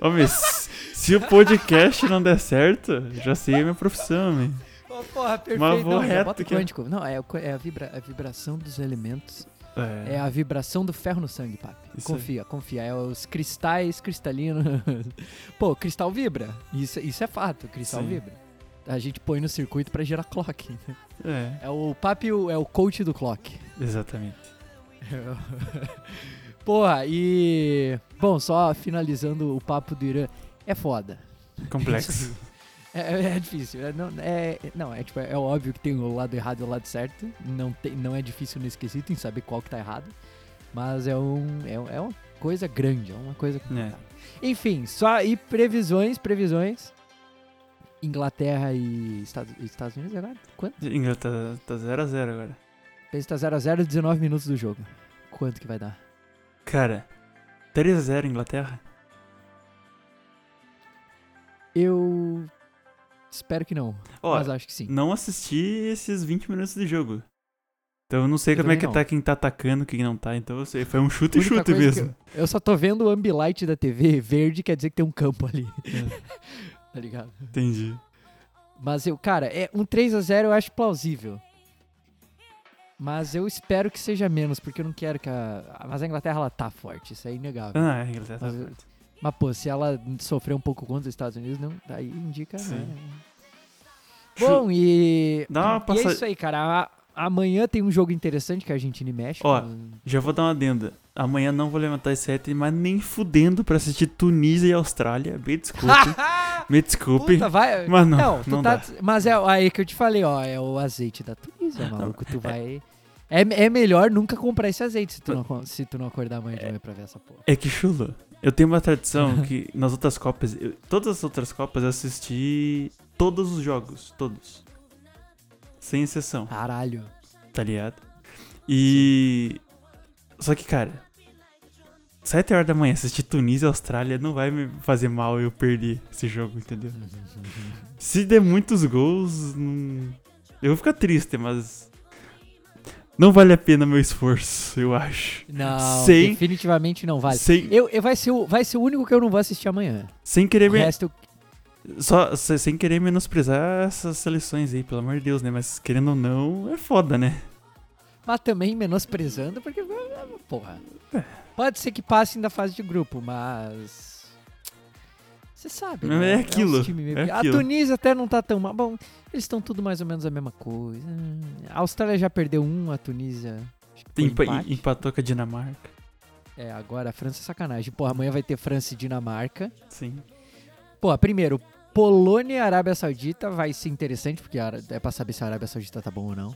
Mas se o podcast não der certo, já sei a minha profissão, man. Ô, porra, perfeito. Mas vou Não, reto ó. quântico. Não, é, é a, vibra- a vibração dos elementos. É É. a vibração do ferro no sangue, papi. Isso confia, confia. É os cristais cristalinos. Pô, cristal vibra. Isso, isso é fato, cristal Sim. vibra. A gente põe no circuito pra gerar clock. É, É o papi, é o coach do clock. exatamente. Porra, e. Bom, só finalizando o papo do Irã. É foda. Complexo. É, é- é difícil. É, não, é, não, é, tipo, é óbvio que tem o lado errado e o lado certo. Não, tem, não é difícil nesse quesito em saber qual que tá errado. Mas é, um, é, é uma coisa grande, é uma coisa complicada. Enfim, só e previsões, previsões. Inglaterra e Estados, Estados Unidos agora? Quanto? Inglaterra tá 0x0 agora. Pensa tá 0x0, 19 minutos do jogo. Quanto que vai dar? Cara, 3x0 Inglaterra? Eu espero que não, Ó, mas acho que sim. não assisti esses 20 minutos de jogo. Então eu não sei Eu como é que não. tá quem tá atacando, quem não tá. Então eu sei, foi um chute e chute mesmo. Eu, eu só tô vendo o ambilight da TV verde, quer dizer que tem um campo ali. tá ligado? Entendi. Mas eu, cara, é um 3 a 0 eu acho plausível. Mas eu espero que seja menos, porque eu não quero que a. Mas a Inglaterra ela tá forte, isso é inegável. Ah, a Inglaterra tá forte. Mas, pô, se ela sofrer um pouco contra os Estados Unidos, não, daí indica. Né? Bom, e. Dá uma e passa- é isso aí, cara. Amanhã tem um jogo interessante que é a Argentina e México. Ó, Já vou dar uma adenda. Amanhã não vou levantar as 7, mas nem fudendo pra assistir Tunísia e Austrália. Me desculpe. me desculpe. Puta, vai. Mas não, Não, não tá. dá. Mas é aí que eu te falei, ó. É o azeite da Tunísia, maluco. Tu vai. É, é melhor nunca comprar esse azeite se tu não, se tu não acordar amanhã de manhã pra ver essa porra. É que chulo. Eu tenho uma tradição que nas outras Copas, eu- todas as outras Copas eu assisti todos os jogos, todos. Sem exceção, Caralho. tá ligado? E. Só que, cara, 7 horas da manhã assistir Tunísia e Austrália não vai me fazer mal eu perder esse jogo, entendeu? Se der muitos gols, não... eu vou ficar triste, mas. Não vale a pena meu esforço, eu acho. Não, Sem- definitivamente não vale. Sem, Eu, eu- vai, ser o, vai ser o único que eu não vou assistir amanhã. sem O querer me... resto, Só se- sem querer menosprezar essas seleções aí, pelo amor de Deus, né? Mas querendo ou não, é foda, né? mas também menosprezando, porque, porra. Pode ser que passem da fase de grupo, mas. Você sabe, Não, né? é aquilo, é A aquilo. Tunísia até não tá tão mal. Bom, eles estão tudo mais ou menos a mesma coisa. A Austrália já perdeu um, a Tunísia. Empatou com a Dinamarca. É, agora a França é sacanagem. Porra, amanhã vai ter França e Dinamarca. Sim. Pô, primeiro, Polônia e Arábia Saudita vai ser interessante, porque é pra saber se a Arábia Saudita tá bom ou não.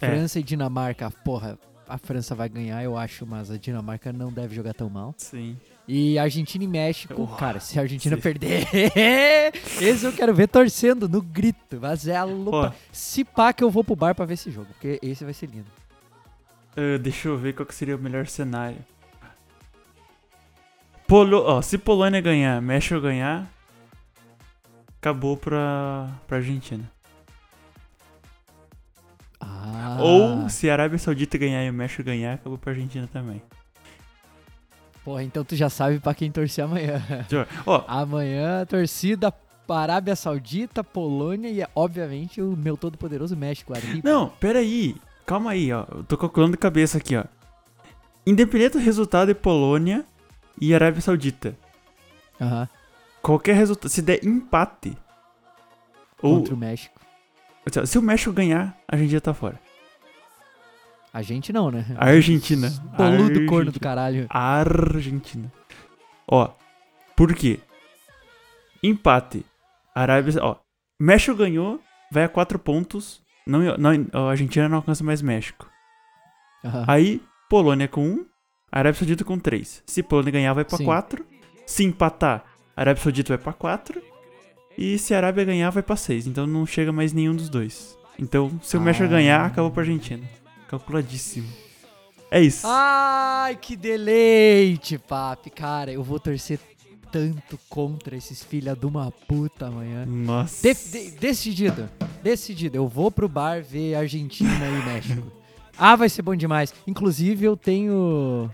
É. França e Dinamarca, porra, a França vai ganhar, eu acho, mas a Dinamarca não deve jogar tão mal. Sim. E Argentina e México, cara, se a Argentina sim. perder, esse eu quero ver torcendo no grito. Mas é a lupa. Se pá que eu vou pro bar pra ver esse jogo, porque esse vai ser lindo. ah, deixa eu ver qual seria o melhor cenário. Polo... Ó, se Polônia ganhar, México ganhar, acabou pra, pra Argentina. Ah. Ou se a Arábia Saudita ganhar e o México ganhar, acabou pra Argentina também. Porra, então tu já sabe pra quem torcer amanhã. Ó, Amanhã, torcida para Arábia Saudita, Polônia e, obviamente, o meu todo-poderoso México. Arriba. Não, peraí. Calma aí, ó. Eu tô calculando de cabeça aqui, ó. Independente do resultado de Polônia e Arábia Saudita. Aham, Qualquer resultado. Se der empate. Ou. contra o México. Se o México ganhar, a Argentina tá fora. A gente não, né? A Argentina. Boludo Argentina. corno do caralho. Argentina. Ó. Por quê? Empate. Arábia. Ó. México ganhou, vai a 4 pontos. Não, não, a Argentina não alcança mais México. Aham. Aí, Polônia com 1, Arábia Saudita com 3. Se Polônia ganhar, vai pra Sim. 4. Se empatar, Arábia Saudita vai pra 4. E se a Arábia ganhar, vai pra 6. Então não chega mais nenhum dos dois. Então, se o Ah. México ganhar, acabou pra Argentina. Calculadíssimo. É isso. Ai, que deleite, papi. Cara, eu vou torcer tanto contra esses filha de uma puta amanhã. Nossa. De- de- decidido, decidido. Eu vou pro bar ver Argentina e México. Ah, vai ser bom demais. Inclusive, eu tenho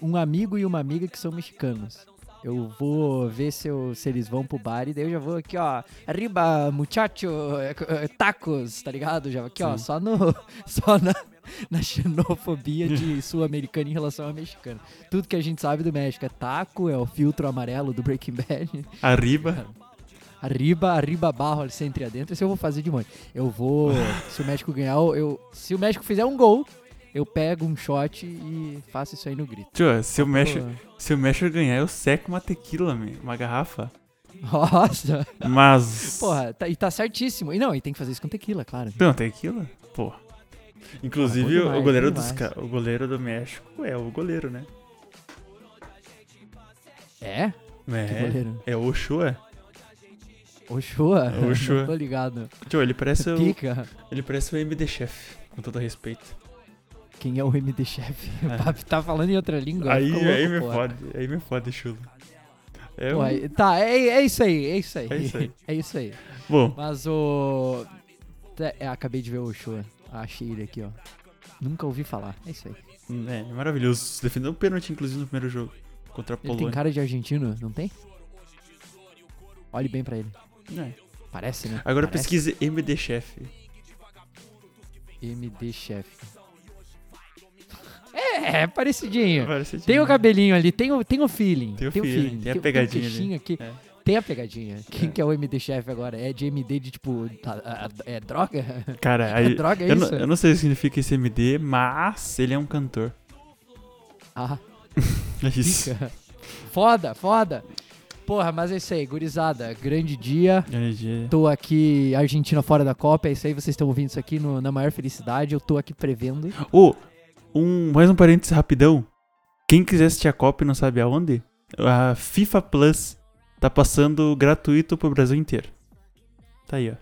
um amigo e uma amiga que são mexicanos. Eu vou ver se, eu- se eles vão pro bar e daí eu já vou aqui, ó. Arriba, muchacho, tacos, tá ligado? Já aqui, ó, Sim. só no. Só na, na xenofobia de sul-americano em relação ao mexicano. Tudo que a gente sabe do México é taco, é o filtro amarelo do Breaking Bad. Arriba. Arriba, arriba, barro, centro e adentro. Isso eu vou fazer de monte. Eu vou. se o México ganhar, eu. Se o México fizer um gol, eu pego um shot e faço isso aí no grito. Tio, se o, Pô, se o México ganhar, eu seco uma tequila, uma garrafa. Nossa! Mas. Porra, tá- e tá certíssimo. E não, e tem que fazer isso com tequila, claro. Não, tequila? Pô. Inclusive, bom demais, o, goleiro dos, o goleiro do México é o goleiro, né? É? É. goleiro? É o Ochoa. Ochoa? Ochoa. Tô ligado. Tio, ele parece o, Pica. ele parece o MD Chef, com todo respeito. Quem é o MD chefe? É. O papi tá falando em outra língua. Aí, ficou aí louco, me porra. fode, aí me fode, chulo. É Pô, aí- tá, é, é isso aí, é isso aí. É isso aí. É isso aí. Bom, Mas o. É, acabei de ver o Ochoa. Achei ele aqui, ó. Nunca ouvi falar. É isso aí. é maravilhoso. Defendeu um pênalti, inclusive, no primeiro jogo. Contra a Ele tem Polônia. cara de argentino, não tem? Olhe bem pra ele. É. Parece, né? Agora Parece. pesquise MD Chef. MD Chef. É, é parecidinho. Parece Tem o cabelinho ali, tem o, tem o feeling. Tem o feeling, tem a o- pegadinha Tem o aqui. É. Tem a pegadinha. Quem É. que é o MD Chef agora? É de MD de tipo. a- a- É droga? Cara, aí, É droga, é eu, não, isso? eu não sei o que significa esse MD, mas ele é um cantor. Ah, É isso. pica. Foda, foda. Porra, mas é isso aí, gurizada. Grande dia. Energia. Tô aqui, Argentina fora da Copa. É isso aí, vocês estão ouvindo isso aqui no- na maior felicidade. Eu tô aqui prevendo. Ô, um, mais um parênteses rapidão. Quem quiser assistir a Copa e não sabe aonde, a FIFA Plus tá passando gratuito pro Brasil inteiro. Tá aí, ó.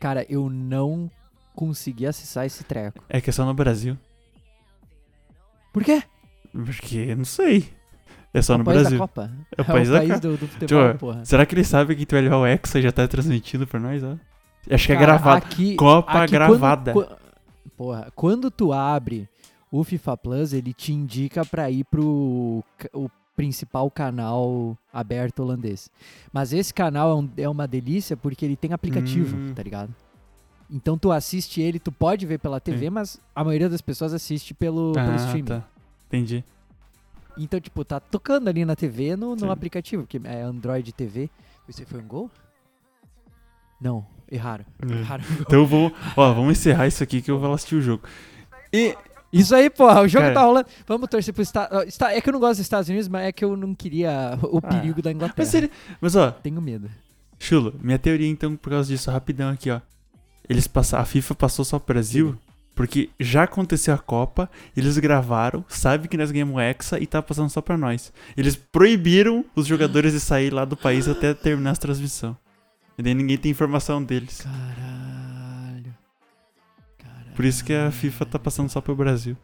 Cara, eu não consegui acessar esse treco. É que é só no Brasil. Por quê? Porque, não sei. É só É o no país Brasil. da Copa. É o país da Copa. do, do futebol, Tio, porra. Será que ele sabe que tu vai levar o Hexa e já tá transmitindo pra nós, ó? Acho que é Cara, gravado. aqui- Copa aqui gravada. Quando, qua- porra, quando tu abre o FIFA Plus, ele te indica pra ir pro o principal canal aberto holandês. Mas esse canal é, um- é uma delícia porque ele tem aplicativo, Hum. tá ligado? Então tu assiste ele, tu pode ver pela TV, Sim. mas a maioria das pessoas assiste pelo, pelo Ah, streaming. tá. Entendi. Então, tipo, tá tocando ali na TV no, no aplicativo, que é Android TV. Esse foi um gol? Não, erraram. É. Erraram. Então eu vou. Ó, vamos encerrar isso aqui que eu vou assistir o jogo. E. Isso aí, porra, o jogo Cara. tá rolando. Vamos torcer pro Estados É que eu não gosto dos Estados Unidos, mas é que eu não queria o Ah. perigo da Inglaterra. Mas, ele... Mas ó, Tenho medo. Chulo, minha teoria então, por causa disso, rapidão aqui, ó. Eles passaram, a FIFA passou só pro Brasil, porque já aconteceu a Copa, eles gravaram, sabe que nós ganhamos o Hexa e tá passando só pra nós. Eles proibiram os jogadores de sair lá do país até terminar a transmissão. E daí ninguém tem informação deles. Caralho. Caralho. Por isso que a FIFA tá passando só pro Brasil.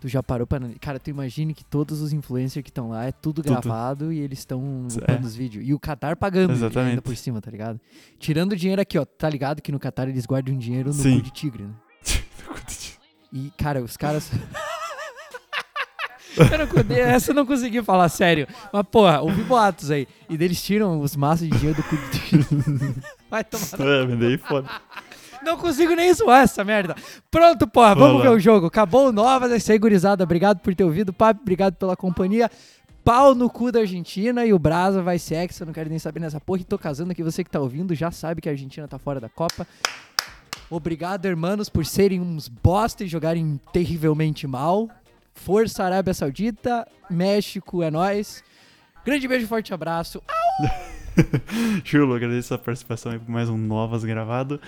Tu já parou pra. Cara, tu imagine que todos os influencers que estão lá é tudo, Tudo. gravado e eles estão É. upando os vídeos. E o Qatar pagando Exatamente. ainda por cima, tá ligado? Tirando o dinheiro aqui, ó. Tá ligado que no Qatar eles guardam dinheiro no Sim. cu de tigre, né? E, cara, os caras. Eu não, essa eu não consegui falar sério. Mas, porra, ouvi boatos aí. E deles tiram os maços de dinheiro do cu. Vai tomar. É, mas daí foda. Não consigo nem zoar essa merda. Pronto, porra, vamos Vamos lá. ver o jogo. Acabou o Novas, é isso aí, gurizada. Obrigado por ter ouvido, papo. Obrigado pela companhia. Pau no cu da Argentina e o Brasa vai ser ex, eu não quero nem saber nessa porra. E tô casando aqui, você que tá ouvindo já sabe que a Argentina tá fora da Copa. Obrigado, hermanos, por serem uns bosta e jogarem terrivelmente mal. Força Arábia Saudita, México é nós. Grande beijo, forte abraço. Chulo, agradeço a participação aí por mais um Novas gravado.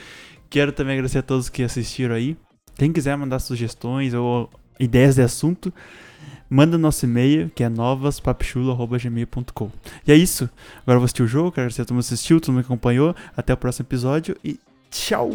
Quero também agradecer a todos que assistiram aí. Quem quiser mandar sugestões ou ideias de assunto, manda nosso e-mail, que é novaspapichulo.gmail.com. E é isso. Agora eu vou assistir o jogo, quero agradecer a todo mundo que assistiu, todo mundo que acompanhou. Até o próximo episódio e tchau!